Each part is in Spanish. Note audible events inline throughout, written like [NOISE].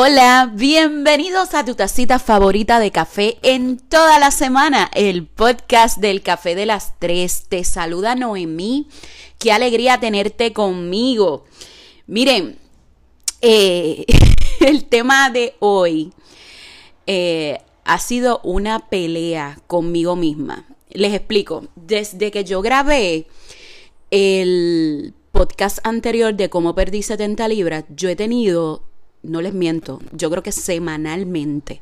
Hola, bienvenidos a tu tacita favorita de café en toda la semana, el podcast del café de las tres. Te saluda Noemí, qué alegría tenerte conmigo. Miren, eh, [LAUGHS] el tema de hoy eh, ha sido una pelea conmigo misma. Les explico, desde que yo grabé el podcast anterior de cómo perdí 70 libras, yo he tenido no les miento, yo creo que semanalmente.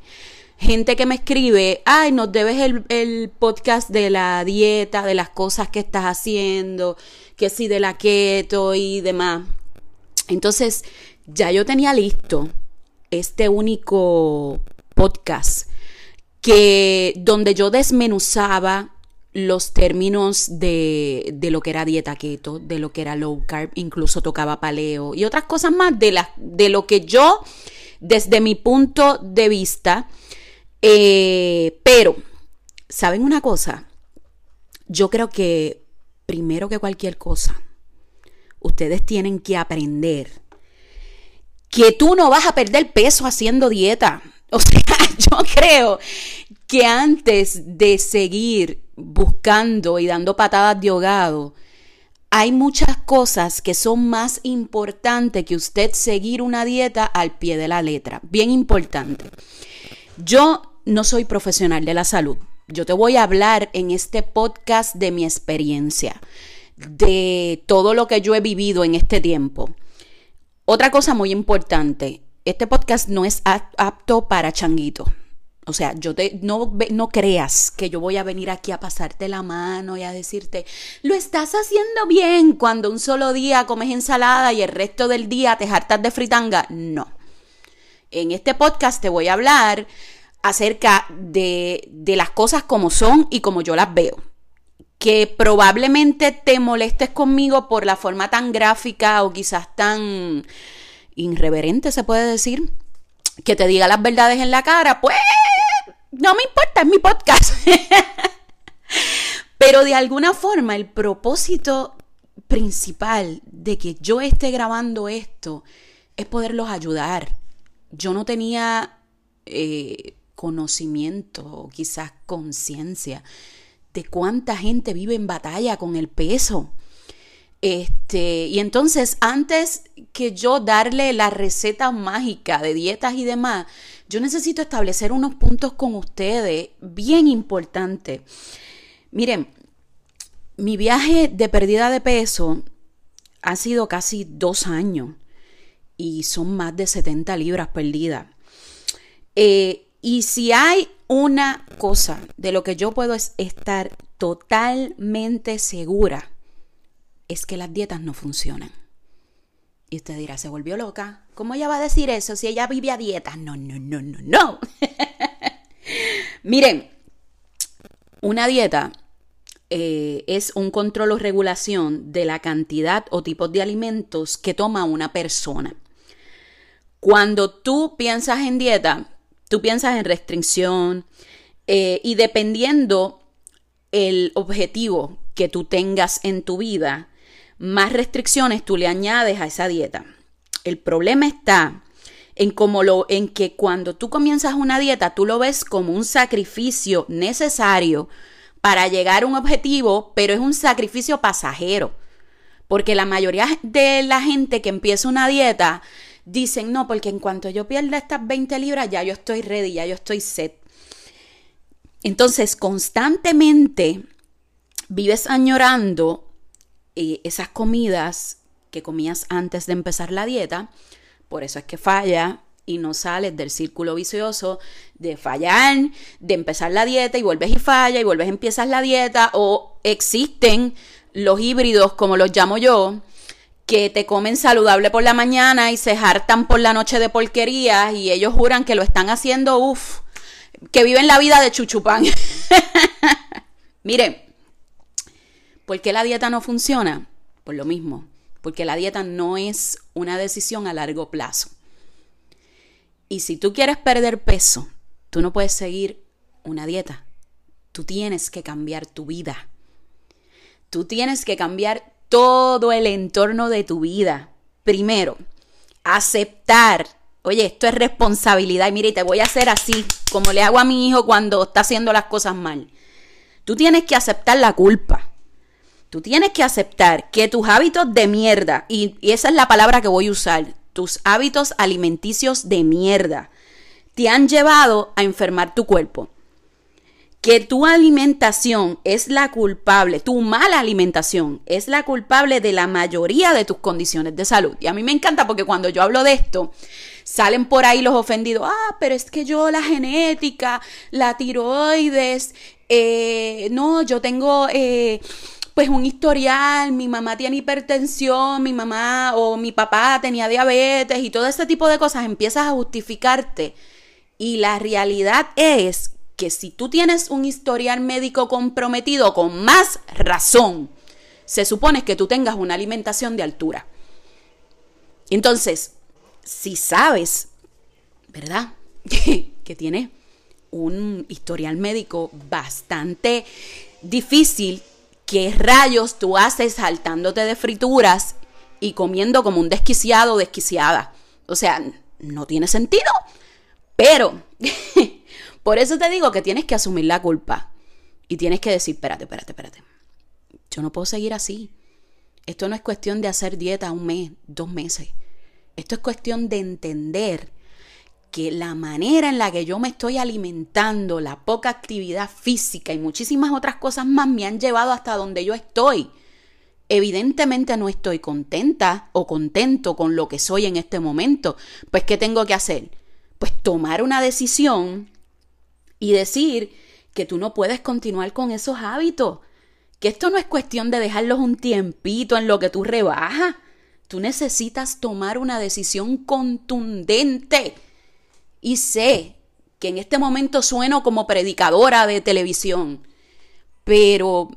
Gente que me escribe, ay, nos debes el, podcast de la dieta, de las cosas que estás haciendo, que sí, de la keto y demás. Entonces, ya yo tenía listo este único podcast que donde yo desmenuzaba los términos de, de, lo que era dieta keto, de lo que era low carb, incluso tocaba paleo y otras cosas más de, de lo que yo, desde mi punto de vista, eh, pero, ¿saben una cosa? Yo creo que primero que cualquier cosa, ustedes tienen que aprender que tú no vas a perder peso haciendo dieta. [LAUGHS] O sea, yo creo que antes de seguir buscando y dando patadas de ahogado, hay muchas cosas que son más importantes que usted seguir una dieta al pie de la letra. Bien importante. Yo no soy profesional de la salud. Yo te voy a hablar en este podcast de mi experiencia, de todo lo que yo he vivido en este tiempo. Otra cosa muy importante, este podcast no es apto para changuito. O sea, yo te, no, no creas que yo voy a venir aquí a pasarte la mano y a decirte, lo estás haciendo bien cuando un solo día comes ensalada y el resto del día te hartas de fritanga. No. En este podcast te voy a hablar acerca de, de las cosas como son y como yo las veo. Que probablemente te molestes conmigo por la forma tan gráfica o quizás tan irreverente, se puede decir, que te diga las verdades en la cara, pues no me importa, es mi podcast. [LAUGHS] Pero de alguna forma el propósito principal de que yo esté grabando esto es poderlos ayudar. Yo no tenía eh, conocimiento, quizás conciencia de cuánta gente vive en batalla con el peso. Este, y entonces, antes que yo darle la receta mágica de dietas y demás, yo necesito establecer unos puntos con ustedes bien importantes. Miren, mi viaje de pérdida de peso ha sido casi dos años y son más de 70 libras perdidas. Eh, y si hay una cosa de lo que yo puedo estar totalmente segura, es que las dietas no funcionan. Y usted dirá, se volvió loca. ¿Cómo ella va a decir eso si ella vive a dieta? No, no, no, no, no. [LAUGHS] Miren, una dieta eh, es un control o regulación de la cantidad o tipos de alimentos que toma una persona. Cuando tú piensas en dieta, tú piensas en restricción eh, y dependiendo el objetivo que tú tengas en tu vida, más restricciones tú le añades a esa dieta. El problema está en como lo en que cuando tú comienzas una dieta tú lo ves como un sacrificio necesario para llegar a un objetivo, pero es un sacrificio pasajero. Porque la mayoría de la gente que empieza una dieta dicen, "No, porque en cuanto yo pierda estas 20 libras ya yo estoy ready, ya yo estoy set." Entonces, constantemente vives añorando eh, esas comidas que comías antes de empezar la dieta, por eso es que falla y no sales del círculo vicioso de fallar, de empezar la dieta y vuelves y falla y vuelves y empiezas la dieta o existen los híbridos como los llamo yo, que te comen saludable por la mañana y se hartan por la noche de porquerías y ellos juran que lo están haciendo, uff, que viven la vida de chuchupán. [LAUGHS] Miren, ¿Por qué la dieta no funciona? Por lo mismo, porque la dieta no es una decisión a largo plazo. Y si tú quieres perder peso, tú no puedes seguir una dieta. Tú tienes que cambiar tu vida. Tú tienes que cambiar todo el entorno de tu vida. Primero, aceptar, Oye, esto es responsabilidad. Y mire, te voy a hacer así, como le hago a mi hijo cuando está haciendo las cosas mal. Tú tienes que aceptar la culpa. Tú tienes que aceptar que tus hábitos de mierda, y, esa es la palabra que voy a usar, tus hábitos alimenticios de mierda, te han llevado a enfermar tu cuerpo. Que tu alimentación es la culpable, tu mala alimentación es la culpable de la mayoría de tus condiciones de salud. Y a mí me encanta porque cuando yo hablo de esto, Salen por ahí los ofendidos, ah, pero es que yo la genética, la tiroides, eh, no, yo tengo... Eh, pues un historial, mi mamá tiene hipertensión, mi mamá o mi papá tenía diabetes y todo ese tipo de cosas, empiezas a justificarte. Y la realidad es que si tú tienes un historial médico comprometido con más razón, se supone que tú tengas una alimentación de altura. Entonces, si sabes, ¿verdad? [LAUGHS] que tiene un historial médico bastante difícil, ¿qué rayos tú haces saltándote de frituras y comiendo como un desquiciado o desquiciada? O sea, no tiene sentido. Pero, [LAUGHS] por eso te digo que tienes que asumir la culpa. Y tienes que decir, espérate, espérate, espérate. Yo no puedo seguir así. Esto no es cuestión de hacer dieta un mes, dos meses. Esto es cuestión de entender que la manera en la que yo me estoy alimentando, la poca actividad física y muchísimas otras cosas más me han llevado hasta donde yo estoy. Evidentemente no estoy contenta o contento con lo que soy en este momento. Pues, ¿qué tengo que hacer? Pues tomar una decisión y decir que tú no puedes continuar con esos hábitos. Que esto no es cuestión de dejarlos un tiempito en lo que tú rebajas. Tú necesitas tomar una decisión contundente. Y sé que en este momento sueno como predicadora de televisión, pero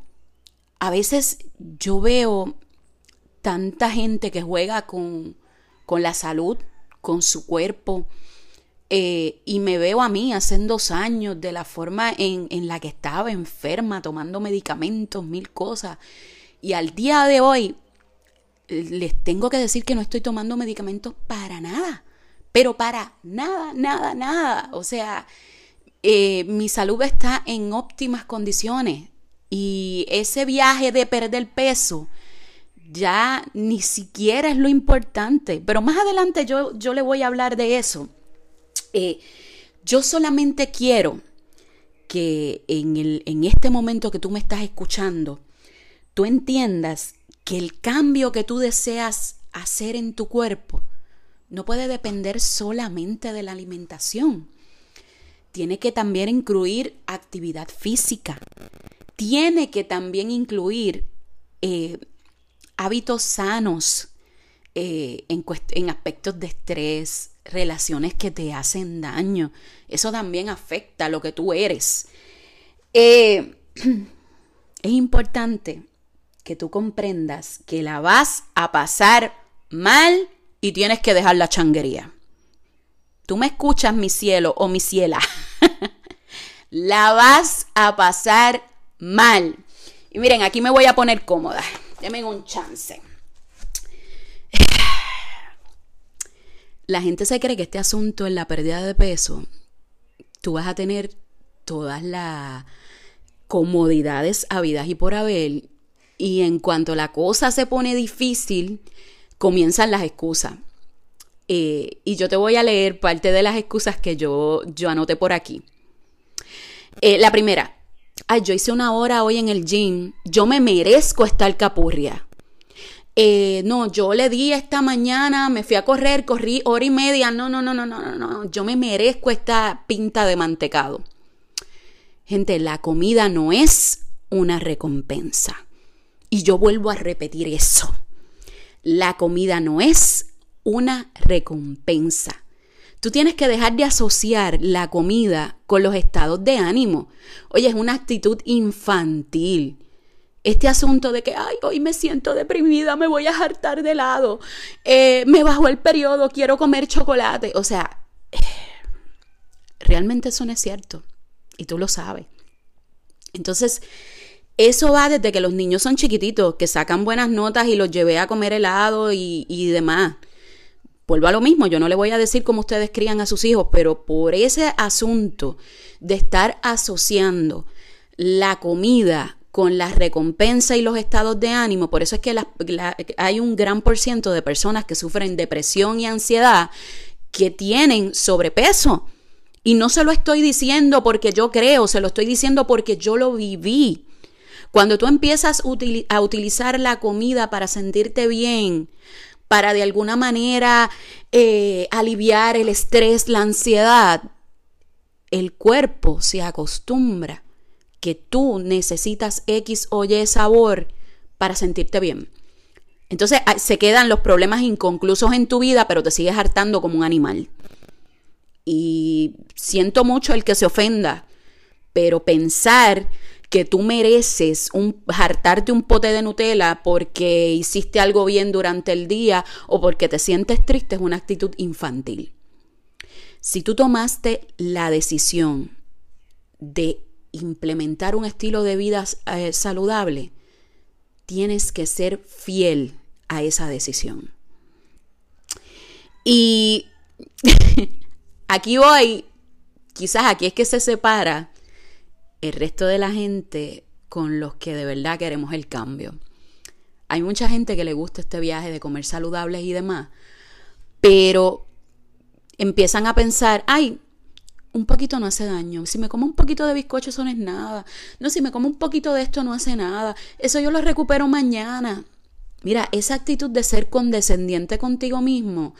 a veces yo veo tanta gente que juega con, con la salud, con su cuerpo, eh, y me veo a mí hace dos años de la forma en, en la que estaba enferma, tomando medicamentos, mil cosas. Y al día de hoy les tengo que decir que no estoy tomando medicamentos para nada, pero para nada, nada, nada. O sea, eh, mi salud está en óptimas condiciones y ese viaje de perder peso ya ni siquiera es lo importante, pero más adelante yo, yo le voy a hablar de eso. Eh, yo solamente quiero que en, el, en este momento que tú me estás escuchando, tú entiendas que el cambio que tú deseas hacer en tu cuerpo no puede depender solamente de la alimentación. Tiene que también incluir actividad física. Tiene que también incluir eh, hábitos sanos eh, en, aspectos de estrés, relaciones que te hacen daño. Eso también afecta a lo que tú eres. Eh, [CLEARS THROAT] es importante que tú comprendas que la vas a pasar mal y tienes que dejar la changuería. Tú me escuchas, mi cielo o mi ciela. [LAUGHS] la vas a pasar mal. Y miren, aquí me voy a poner cómoda. Denme un chance. [SIGHS] La gente se cree que este asunto en la pérdida de peso, tú vas a tener todas las comodidades habidas y por haber y en cuanto la cosa se pone difícil, comienzan las excusas. Eh, y yo te voy a leer parte de las excusas que yo, yo anoté por aquí. Eh, la primera, ay, yo hice una hora hoy en el gym, yo me merezco estar capurria. Eh, no, yo le di esta mañana, me fui a correr, corrí hora y media, no, no, no, no, no, no, no, yo me merezco esta pinta de mantecado. Gente, la comida no es una recompensa. Y yo vuelvo a repetir eso. La comida no es una recompensa. Tú tienes que dejar de asociar la comida con los estados de ánimo. Oye, es una actitud infantil. Este asunto de que, ay, hoy me siento deprimida, me voy a hartar de helado, eh, me bajó el periodo, quiero comer chocolate. O sea, realmente eso no es cierto. Y tú lo sabes. Entonces, eso va desde que los niños son chiquititos, que sacan buenas notas y los llevé a comer helado y, y demás. vuelvo a lo mismo, yo no le voy a decir cómo ustedes crían a sus hijos, pero por ese asunto de estar asociando la comida con la recompensa y los estados de ánimo, por eso es que hay un gran por ciento de personas que sufren depresión y ansiedad que tienen sobrepeso. Y no se lo estoy diciendo porque yo creo, se lo estoy diciendo porque yo lo viví. Cuando tú empiezas a utilizar la comida para sentirte bien, para de alguna manera eh, aliviar el estrés, la ansiedad, el cuerpo se acostumbra que tú necesitas X o Y sabor para sentirte bien. Entonces se quedan los problemas inconclusos en tu vida, pero te sigues hartando como un animal. Y siento mucho el que se ofenda, pero pensar que tú mereces un, hartarte un pote de Nutella porque hiciste algo bien durante el día o porque te sientes triste es una actitud infantil. Si tú tomaste la decisión de implementar un estilo de vida eh, saludable, tienes que ser fiel a esa decisión. Y [LAUGHS] aquí voy, quizás aquí es que se separa el resto de la gente con los que de verdad queremos el cambio. Hay mucha gente que le gusta este viaje de comer saludables y demás, pero empiezan a pensar, ay, un poquito no hace daño. Si me como un poquito de bizcocho, eso no es nada. No, si me como un poquito de esto, no hace nada. Eso yo lo recupero mañana. Mira, esa actitud de ser condescendiente contigo mismo,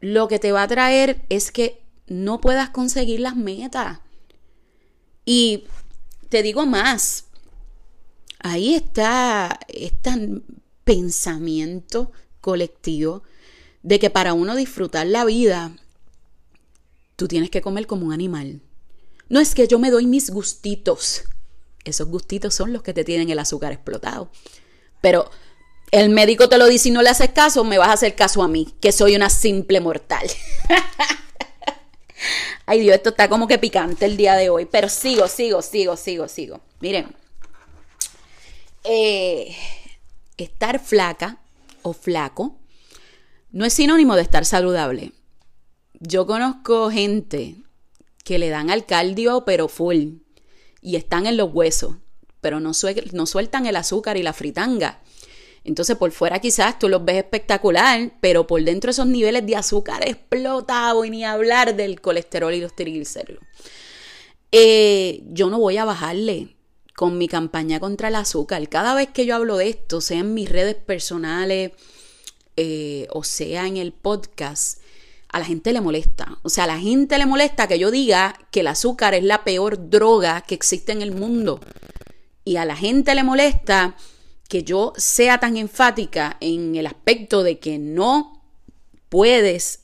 lo que te va a traer es que no puedas conseguir las metas. Y te digo más, ahí está este pensamiento colectivo de que para uno disfrutar la vida, tú tienes que comer como un animal. No es que yo me doy mis gustitos. Esos gustitos son los que te tienen el azúcar explotado. Pero el médico te lo dice y no le haces caso, me vas a hacer caso a mí, que soy una simple mortal. [LAUGHS] Ay Dios, esto está como que picante el día de hoy, pero sigo, sigo, sigo, sigo, sigo. Miren, eh, estar flaca o flaco no es sinónimo de estar saludable. Yo conozco gente que le dan al cardio pero full y están en los huesos, pero no, no sueltan el azúcar y la fritanga. Entonces por fuera quizás tú los ves espectacular, pero por dentro esos niveles de azúcar explotados y ni hablar del colesterol y los triglicéridos. Eh, yo no voy a bajarle con mi campaña contra el azúcar. Cada vez que yo hablo de esto, sea en mis redes personales eh, o sea en el podcast, a la gente le molesta. O sea, a la gente le molesta que yo diga que el azúcar es la peor droga que existe en el mundo. Y a la gente le molesta que yo sea tan enfática en el aspecto de que no puedes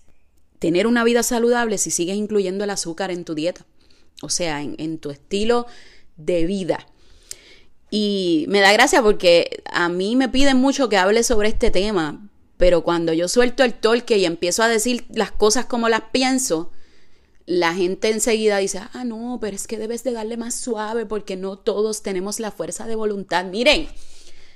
tener una vida saludable si sigues incluyendo el azúcar en tu dieta, o sea, en, tu estilo de vida. Y me da gracia porque a mí me piden mucho que hable sobre este tema, pero cuando yo suelto el torque y empiezo a decir las cosas como las pienso, la gente enseguida dice, ah, no, pero es que debes de darle más suave porque no todos tenemos la fuerza de voluntad. Miren,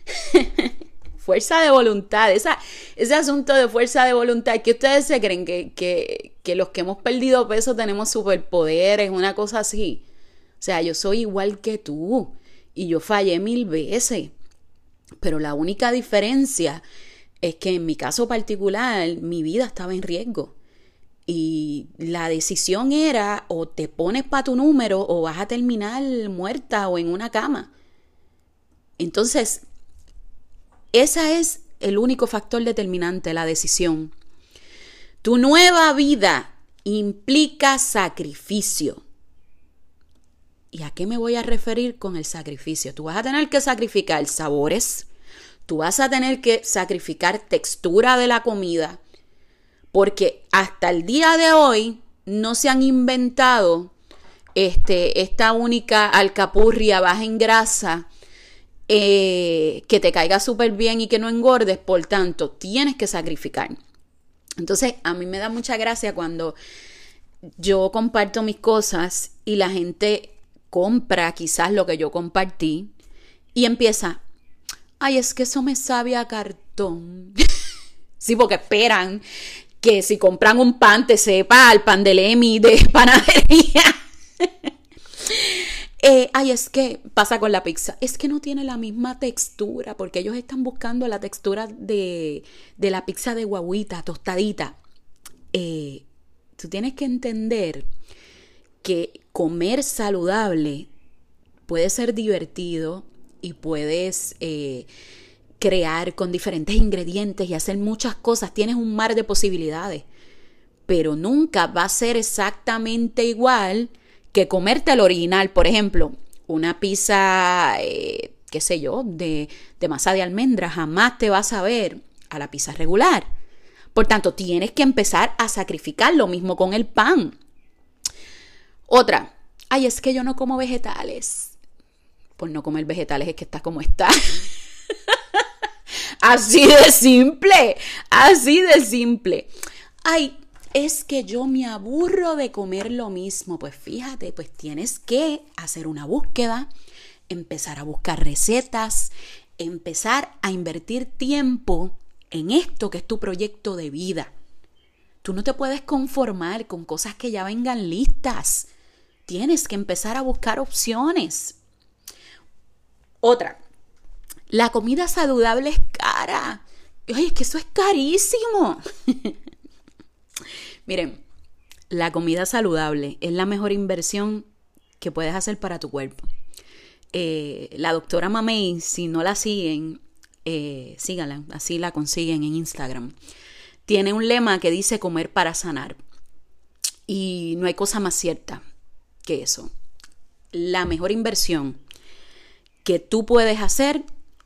[LAUGHS] fuerza de voluntad, esa, ese asunto de fuerza de voluntad, que ustedes se creen que, que, los que hemos perdido peso tenemos superpoderes, una cosa así. O sea, yo soy igual que tú y yo fallé mil veces. Pero la única diferencia es que en mi caso particular mi vida estaba en riesgo. Y la decisión era o te pones para tu número o vas a terminar muerta o en una cama. Entonces, ese es el único factor determinante, la decisión. Tu nueva vida implica sacrificio. ¿Y a qué me voy a referir con el sacrificio? Tú vas a tener que sacrificar sabores, tú vas a tener que sacrificar textura de la comida, porque hasta el día de hoy no se han inventado este, esta única alcapurria baja en grasa eh, que te caiga súper bien y que no engordes, por tanto, tienes que sacrificar. Entonces, a mí me da mucha gracia cuando yo comparto mis cosas y la gente compra quizás lo que yo compartí y empieza, ay, es que eso me sabe a cartón. [LAUGHS] sí, porque esperan que si compran un pan te sepa al pan de Lemi de [LAUGHS] panadería. [LAUGHS] Eh, ay, es que pasa con la pizza. Es que no tiene la misma textura porque ellos están buscando la textura de, de la pizza de guaguita, tostadita. Eh, tú tienes que entender que comer saludable puede ser divertido y puedes eh, crear con diferentes ingredientes y hacer muchas cosas. Tienes un mar de posibilidades, pero nunca va a ser exactamente igual que comerte el original. Por ejemplo, una pizza, eh, qué sé yo, de, de masa de almendra jamás te va a saber a la pizza regular. Por tanto, tienes que empezar a sacrificar lo mismo con el pan. Otra, ay, es que yo no como vegetales. Por no comer vegetales es que estás como está. [LAUGHS] así de simple, así de simple. Ay, es que yo me aburro de comer lo mismo. Pues fíjate, pues tienes que hacer una búsqueda, empezar a buscar recetas, empezar a invertir tiempo en esto que es tu proyecto de vida. Tú no te puedes conformar con cosas que ya vengan listas. Tienes que empezar a buscar opciones. Otra, la comida saludable es cara. Ay, es que eso es carísimo. [LAUGHS] Miren, la comida saludable es la mejor inversión que puedes hacer para tu cuerpo. Eh, la doctora Mamey, si no la siguen, eh, síganla, así la consiguen en Instagram. Tiene un lema que dice comer para sanar. Y no hay cosa más cierta que eso. La mejor inversión que tú puedes hacer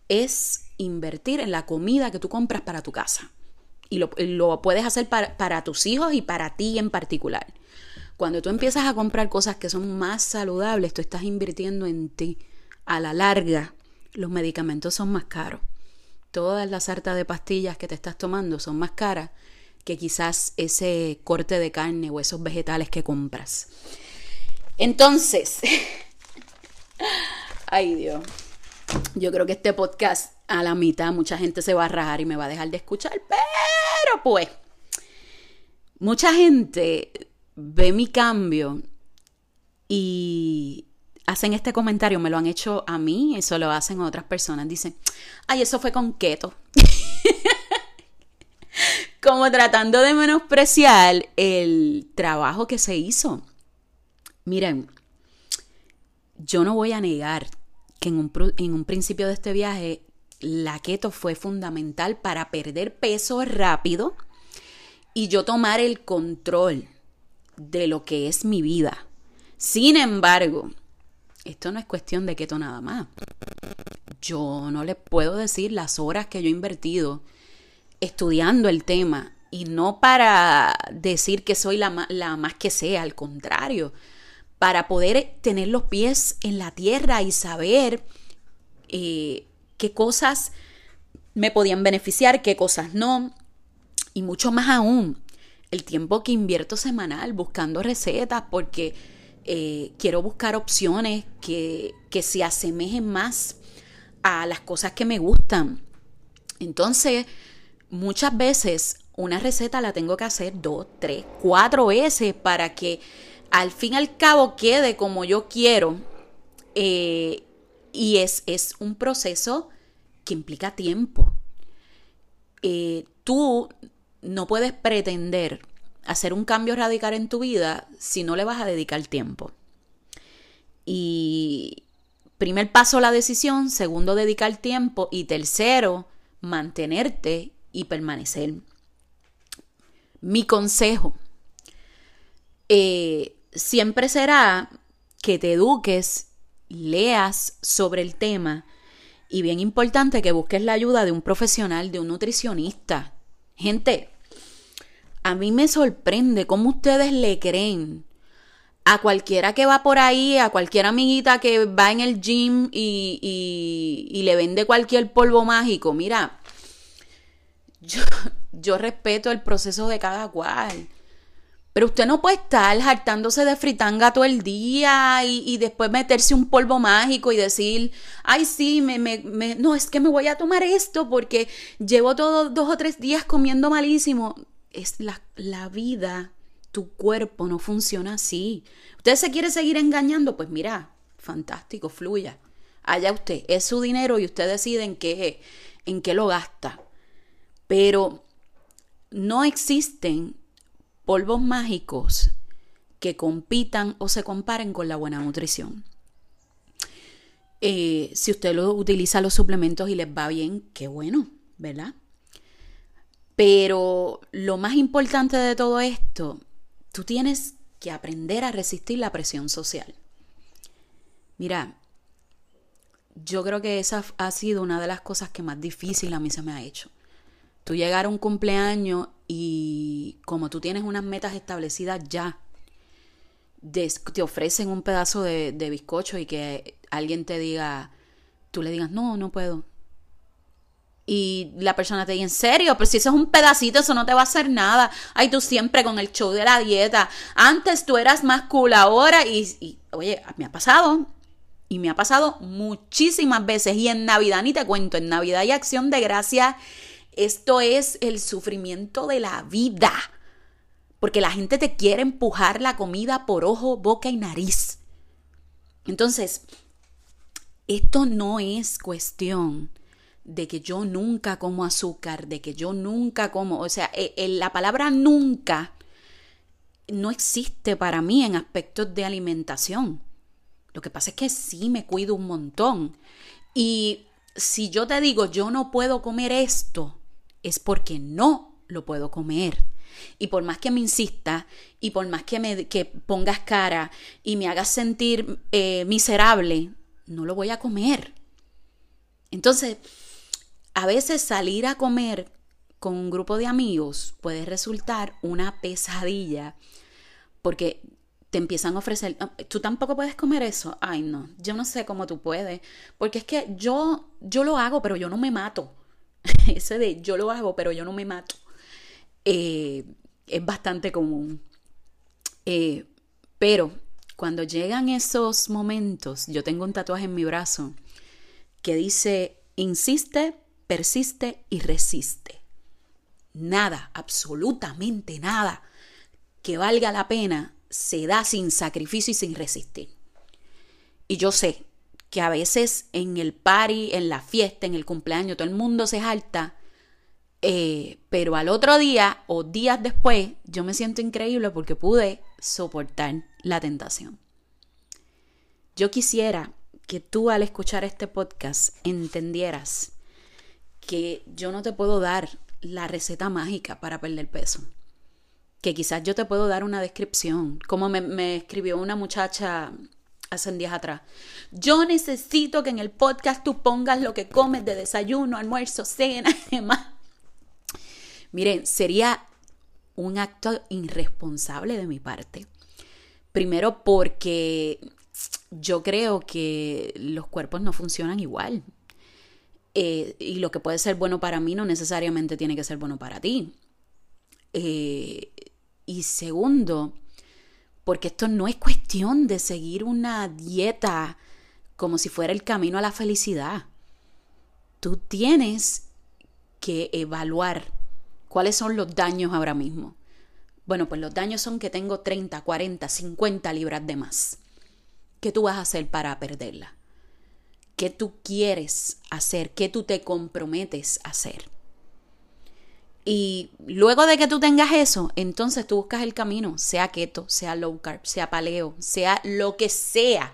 es invertir en la comida que tú compras para tu casa. Y lo, puedes hacer para, para tus hijos y para ti en particular. Cuando tú empiezas a comprar cosas que son más saludables, tú estás invirtiendo en ti. A la larga, los medicamentos son más caros. Todas las hartas de pastillas que te estás tomando son más caras que quizás ese corte de carne o esos vegetales que compras. Entonces, [LAUGHS] ay Dios, yo creo que este podcast a la mitad mucha gente se va a rajar y me va a dejar de escuchar, pero pues, mucha gente ve mi cambio y hacen este comentario, me lo han hecho a mí, eso lo hacen otras personas, dicen, ay, eso fue con keto. [LAUGHS] Como tratando de menospreciar el trabajo que se hizo. Miren, yo no voy a negar que en un principio de este viaje la keto fue fundamental para perder peso rápido y yo tomar el control de lo que es mi vida. Sin embargo, esto no es cuestión de keto nada más. Yo no les puedo decir las horas que yo he invertido estudiando el tema y no para decir que soy la, más que sea, al contrario, para poder tener los pies en la tierra y saber eh, qué cosas me podían beneficiar, qué cosas no, y mucho más aún, el tiempo que invierto semanal buscando recetas, porque eh, quiero buscar opciones que, que se asemejen más a las cosas que me gustan. Entonces, muchas veces una receta la tengo que hacer dos, tres, cuatro veces para que al fin y al cabo quede como yo quiero. Eh, y es, es, un proceso que implica tiempo. Eh, tú no puedes pretender hacer un cambio radical en tu vida si no le vas a dedicar tiempo. Y primer paso, la decisión. Segundo, dedicar tiempo. Y tercero, mantenerte y permanecer. Mi consejo. Eh, siempre será que te eduques, leas sobre el tema y bien importante que busques la ayuda de un profesional, de un nutricionista. Gente, a mí me sorprende cómo ustedes le creen a cualquiera que va por ahí, a cualquier amiguita que va en el gym y, y, le vende cualquier polvo mágico. Mira, yo, yo respeto el proceso de cada cual. Pero usted no puede estar hartándose de fritanga todo el día y, después meterse un polvo mágico y decir, ay, sí, me, me, no, es que me voy a tomar esto porque llevo todos dos o tres días comiendo malísimo. es la, la vida, tu cuerpo no funciona así. ¿Usted se quiere seguir engañando? Pues mira, fantástico, fluya. Allá usted, es su dinero y usted decide en qué, en qué lo gasta. Pero no existen polvos mágicos que compitan o se comparen con la buena nutrición. Eh, si usted lo utiliza los suplementos y les va bien, qué bueno, ¿verdad? Pero lo más importante de todo esto, tú tienes que aprender a resistir la presión social. Mira, yo creo que esa ha sido una de las cosas que más difícil a mí se me ha hecho. Tú llegar a un cumpleaños y como tú tienes unas metas establecidas ya, te ofrecen un pedazo de, de bizcocho y que alguien te diga, tú le digas, no, no puedo. Y la persona te dice, en serio, pero si eso es un pedacito, eso no te va a hacer nada. Ay, tú siempre con el show de la dieta. Antes tú eras más cool ahora y, y oye, me ha pasado. Y me ha pasado muchísimas veces. Y en Navidad ni te cuento, en Navidad y Acción de Gracia, esto es el sufrimiento de la vida. Porque la gente te quiere empujar la comida por ojo, boca y nariz. Entonces, esto no es cuestión de que yo nunca como azúcar, de que yo nunca como, o sea, e, e, la palabra nunca no existe para mí en aspectos de alimentación. Lo que pasa es que sí me cuido un montón. Y si yo te digo yo no puedo comer esto, es porque no lo puedo comer. Y por más que me insista y por más que me que pongas cara y me hagas sentir eh, miserable, no lo voy a comer. Entonces, a veces salir a comer con un grupo de amigos puede resultar una pesadilla porque te empiezan a ofrecer, ah, tú tampoco puedes comer eso. Ay, no, yo no sé cómo tú puedes, porque es que yo yo lo hago, pero yo no me mato. [LAUGHS] Ese de yo lo hago, pero yo no me mato. Eh, es bastante común. Eh, pero cuando llegan esos momentos, yo tengo un tatuaje en mi brazo que dice, insiste, persiste y resiste. Nada, absolutamente nada que valga la pena se da sin sacrificio y sin resistir. Y yo sé que a veces en el party, en la fiesta, en el cumpleaños, todo el mundo se jalta, eh, pero al otro día o días después yo me siento increíble porque pude soportar la tentación. Yo quisiera que tú al escuchar este podcast entendieras que yo no te puedo dar la receta mágica para perder peso. Que quizás yo te puedo dar una descripción, como me, escribió una muchacha hace días atrás. Yo necesito que en el podcast tú pongas lo que comes de desayuno, almuerzo, cena y demás. Miren, sería un acto irresponsable de mi parte Primero porque yo creo que los cuerpos no funcionan igual. Eh, y lo que puede ser bueno para mí no necesariamente tiene que ser bueno para ti. Eh, y segundo, porque esto no es cuestión de seguir una dieta como si fuera el camino a la felicidad. Tú tienes que evaluar cuáles son los daños ahora mismo. Bueno, pues los daños son que tengo 30, 40, 50 libras de más. ¿Qué tú vas a hacer para perderla? ¿Qué tú quieres hacer? ¿Qué tú te comprometes a hacer? Y luego de que tú tengas eso, entonces tú buscas el camino, sea keto, sea low carb, sea paleo, sea lo que sea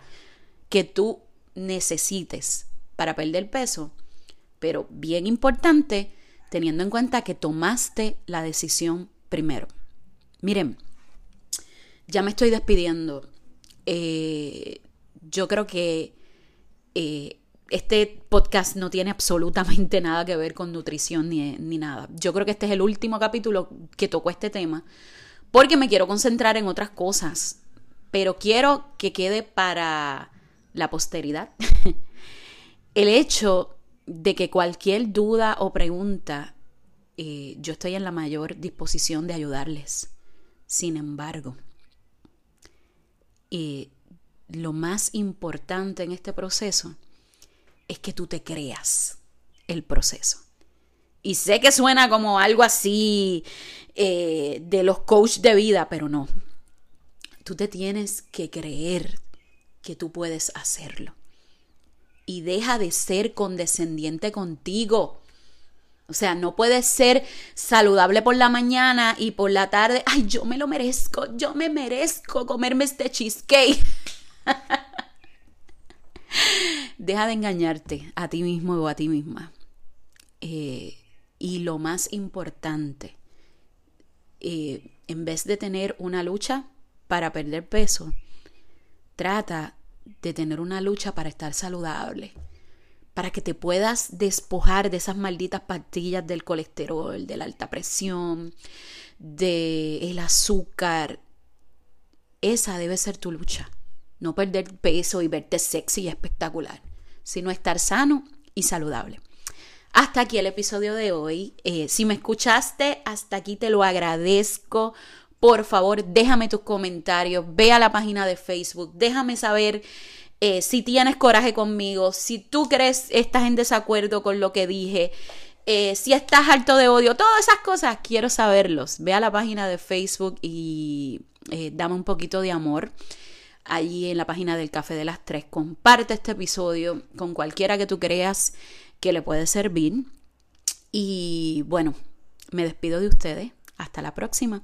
que tú necesites para perder peso. Pero bien importante, teniendo en cuenta que tomaste la decisión primero. Miren, ya me estoy despidiendo. Eh, yo creo que eh, este podcast no tiene absolutamente [LAUGHS] nada que ver con nutrición ni, ni nada. Yo creo que este es el último capítulo que tocó este tema porque me quiero concentrar en otras cosas, pero quiero que quede para la posteridad [LAUGHS] el hecho de que cualquier duda o pregunta, eh, yo estoy en la mayor disposición de ayudarles. Sin embargo, y lo más importante en este proceso es que tú te creas el proceso. Y sé que suena como algo así eh, de los coach de vida, pero no. Tú te tienes que creer que tú puedes hacerlo. Y deja de ser condescendiente contigo. O sea, no puedes ser saludable por la mañana y por la tarde, ay, yo me lo merezco, yo me merezco comerme este cheesecake. [LAUGHS] Deja de engañarte a ti mismo o a ti misma. Eh, y lo más importante, eh, en vez de tener una lucha para perder peso, trata de tener una lucha para estar saludable para que te puedas despojar de esas malditas pastillas del colesterol, de la alta presión, del el azúcar. Esa debe ser tu lucha. No perder peso y verte sexy y espectacular, sino estar sano y saludable. Hasta aquí el episodio de hoy. Eh, si me escuchaste, hasta aquí te lo agradezco. Por favor, déjame tus comentarios, ve a la página de Facebook, déjame saber eh, si tienes coraje conmigo, si tú crees, estás en desacuerdo con lo que dije, eh, si estás harto de odio, todas esas cosas, quiero saberlos. Ve a la página de Facebook y dame un poquito de amor. Allí en la página del Café de las Tres, comparte este episodio con cualquiera que tú creas que le puede servir. Y bueno, me despido de ustedes. Hasta la próxima.